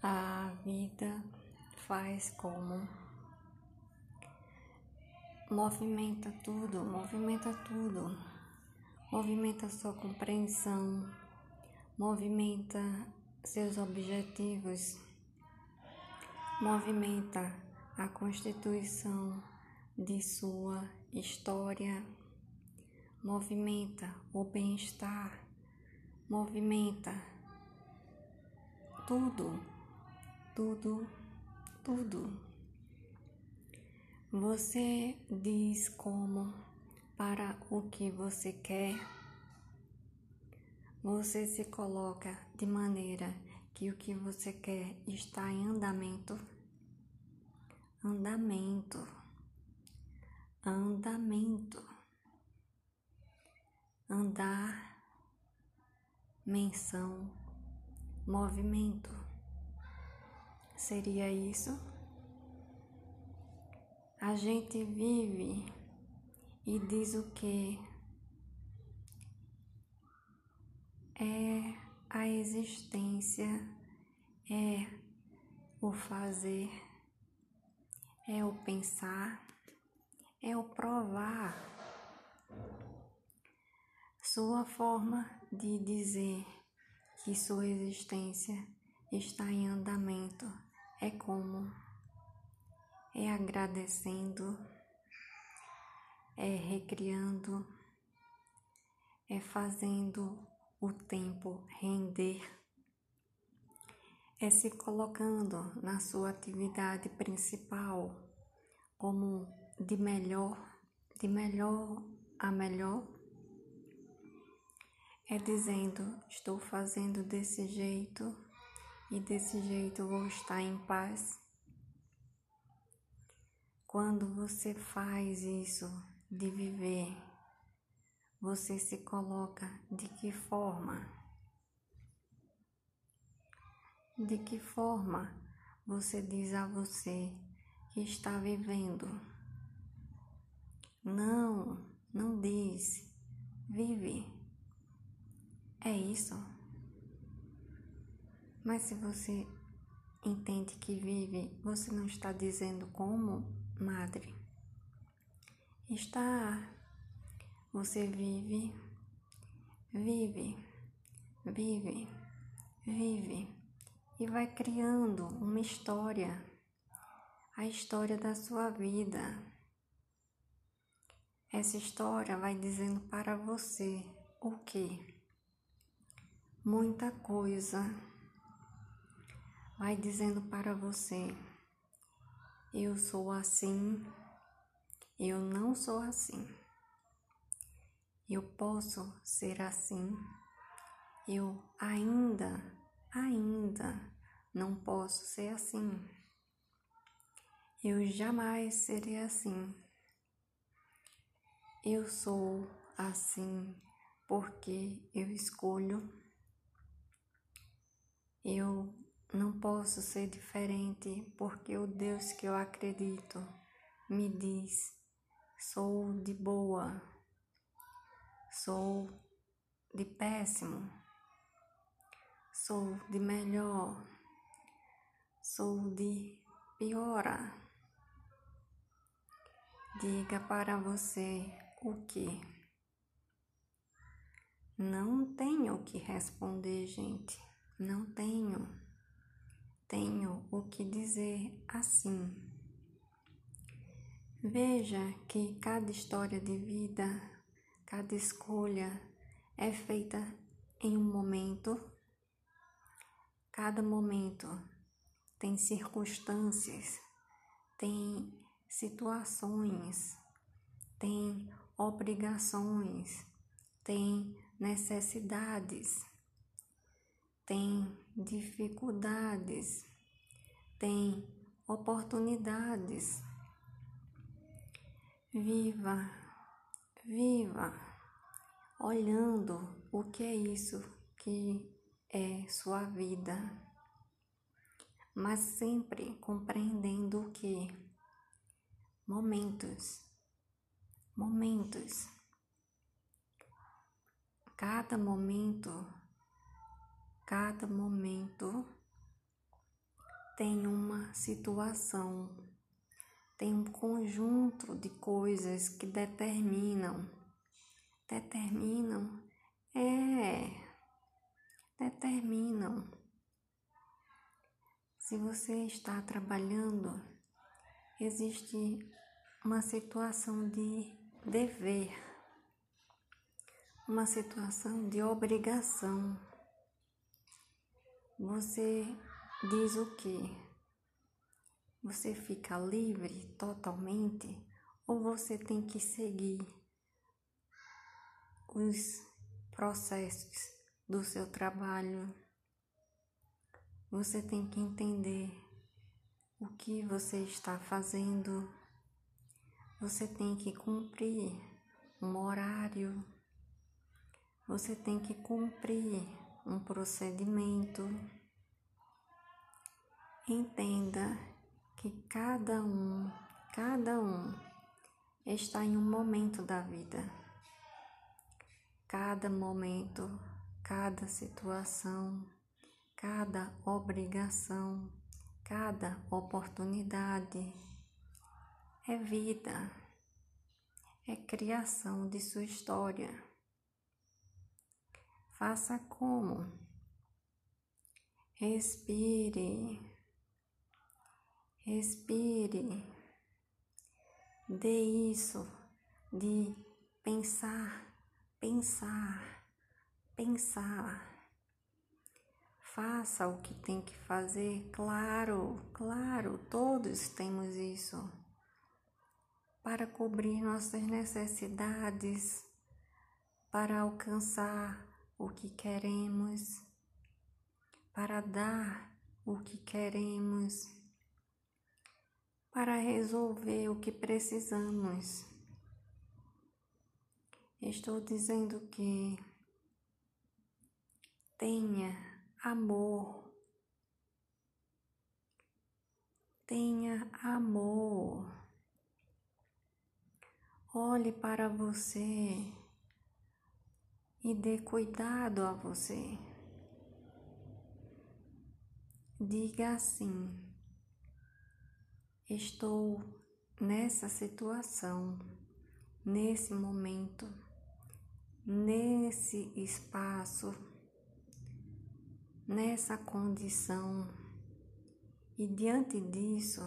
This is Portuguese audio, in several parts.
A vida faz como movimenta tudo, movimenta tudo, movimenta sua compreensão, movimenta seus objetivos, movimenta a constituição de sua história, movimenta o bem-estar, movimenta tudo tudo, tudo. Você diz como para o que você quer. Você se coloca de maneira que o que você quer está em andamento. Andamento. Andamento. Andar. Menção. Movimento seria isso? A gente vive e diz o que é a existência, é o fazer, é o pensar, é o provar. Sua forma de dizer que sua existência está em andamento é como? É agradecendo, é recriando, é fazendo o tempo render, é se colocando na sua atividade principal como de melhor, de melhor a melhor. É dizendo, estou fazendo desse jeito e desse jeito vou estar em paz. Quando você faz isso de viver, você se coloca de que forma? De que forma você diz a você que está vivendo? Não, não diz. Vive. É isso. Mas se você entende que vive, você não está dizendo como, madre? Está. Você vive, vive, vive, vive e vai criando uma história, a história da sua vida. Essa história vai dizendo para você o que? Muita coisa vai dizendo para você: eu sou assim, eu não sou assim. Eu posso ser assim, eu ainda, ainda não posso ser assim. Eu jamais serei assim. Eu sou assim porque eu escolho. Eu não posso ser diferente porque o Deus que eu acredito me diz: sou de boa, sou de péssimo, sou de melhor, sou de piora. Diga para você o que. Não tenho o que responder, gente. Não tenho tenho o que dizer assim. Veja que cada história de vida, cada escolha é feita em um momento. Cada momento tem circunstâncias, tem situações, tem obrigações, tem necessidades tem dificuldades, tem oportunidades. Viva, viva, olhando o que é isso que é sua vida, mas sempre compreendendo que momentos, momentos, cada momento cada momento tem uma situação, tem um conjunto de coisas que determinam, determinam, é, determinam. Se você está trabalhando, existe uma situação de dever, uma situação de obrigação. Você diz o que? Você fica livre totalmente ou você tem que seguir os processos do seu trabalho? Você tem que entender o que você está fazendo. Você tem que cumprir um horário. Você tem que cumprir um procedimento. Entenda que cada um, cada um está em um momento da vida. Cada momento, cada situação, cada obrigação, cada oportunidade é vida, é criação de sua história. Faça como? Respire, respire, dê isso de pensar, pensar, pensar. Faça o que tem que fazer, claro, claro, todos temos isso, para cobrir nossas necessidades, para alcançar o que queremos, para dar o que queremos, para resolver o que precisamos. Estou dizendo que tenha amor, tenha amor. Olhe para você e dê cuidado a você. Diga assim: estou nessa situação, nesse momento, nesse espaço, nessa condição, e diante disso,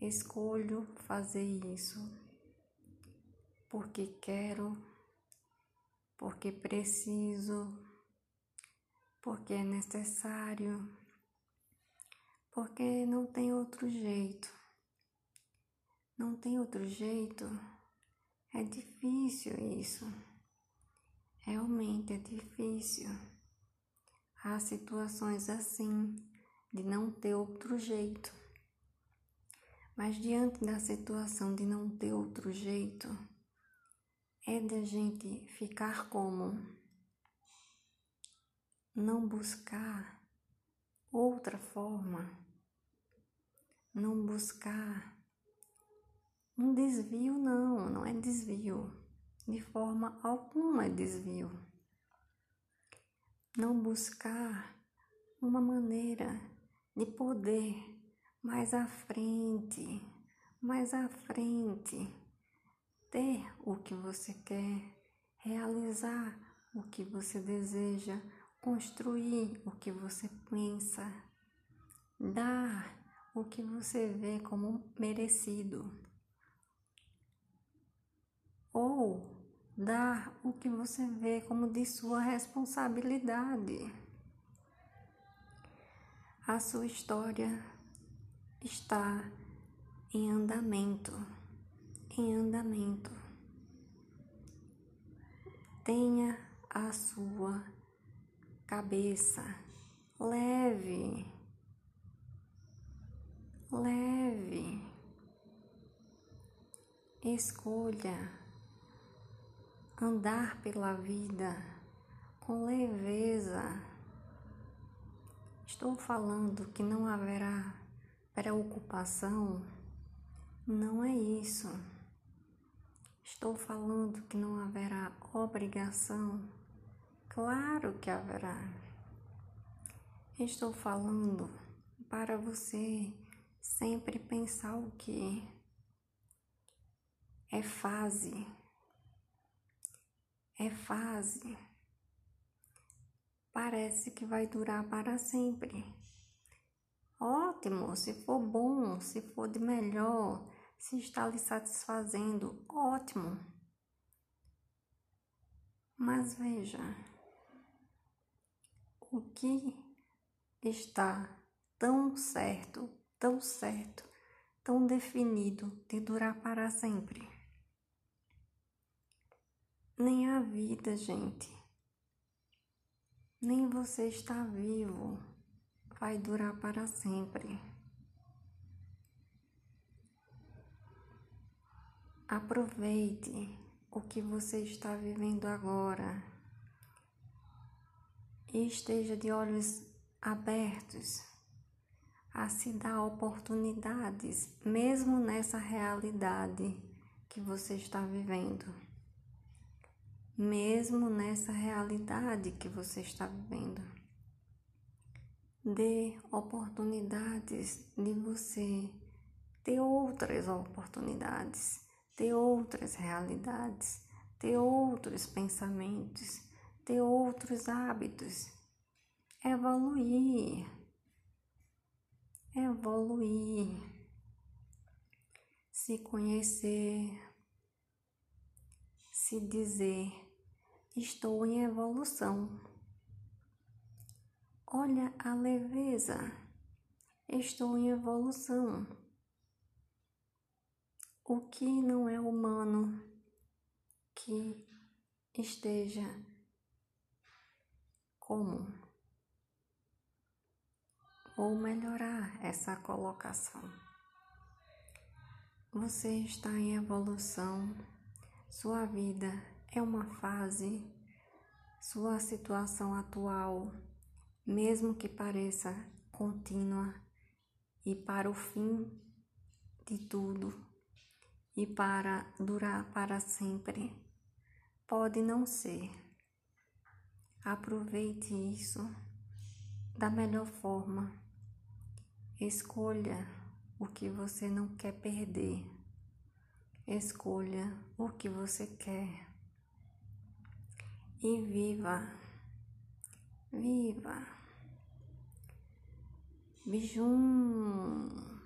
escolho fazer isso porque quero porque preciso, porque é necessário, porque não tem outro jeito. Não tem outro jeito. É difícil isso. Realmente é difícil. Há situações assim, de não ter outro jeito. Mas diante da situação de não ter outro jeito, é da gente ficar como? Não buscar outra forma, não buscar um desvio, não, não é desvio, de forma alguma é desvio. Não buscar uma maneira de poder mais à frente, mais à frente ter o que você quer, realizar o que você deseja, construir o que você pensa, dar o que você vê como merecido, ou dar o que você vê como de sua responsabilidade. A sua história está em andamento em andamento. Tenha a sua cabeça leve, leve. Escolha andar pela vida com leveza. Estou falando que não haverá preocupação, não é isso. Estou falando que não haverá obrigação? Claro que haverá. Estou falando para você sempre pensar o que é fase. É fase. Parece que vai durar para sempre. Ótimo, se for bom, se for de melhor, se está lhe satisfazendo, ótimo. Mas veja, o que está tão certo, tão certo, tão definido de durar para sempre? Nem a vida, gente, nem você está vivo vai durar para sempre. Aproveite o que você está vivendo agora e esteja de olhos abertos a se dar oportunidades, mesmo nessa realidade que você está vivendo. Mesmo nessa realidade que você está vivendo. Dê oportunidades de você ter outras oportunidades, ter outras realidades, ter outros pensamentos ter outros hábitos, evoluir, evoluir, se conhecer, se dizer: estou em evolução. Olha a leveza, estou em evolução. O que não é humano que esteja como ou melhorar essa colocação. Você está em evolução, sua vida é uma fase, sua situação atual, mesmo que pareça contínua e para o fim de tudo e para durar para sempre, pode não ser Aproveite isso da melhor forma. Escolha o que você não quer perder. Escolha o que você quer. E viva. Viva. Bijum.